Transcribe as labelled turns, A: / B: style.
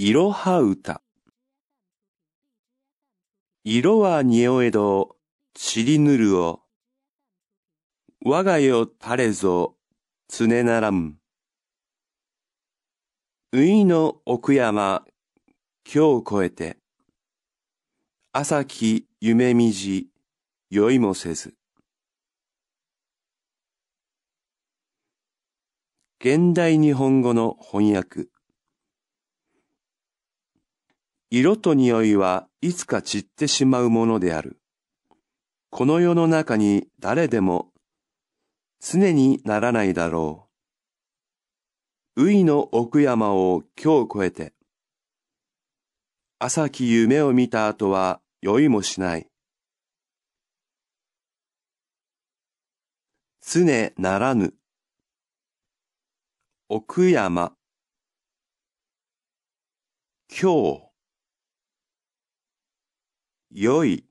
A: いろは歌。色は匂えど、ちりぬるを。我がよたれぞ、つねならん。ういの奥山、今日越えて。朝き夢みじ、酔いもせず。現代日本語の翻訳。色と匂いはいつか散ってしまうものである。この世の中に誰でも常にならないだろう。ういの奥山を今日越えて、朝き夢を見た後は酔いもしない。常ならぬ。奥山。今日。良い。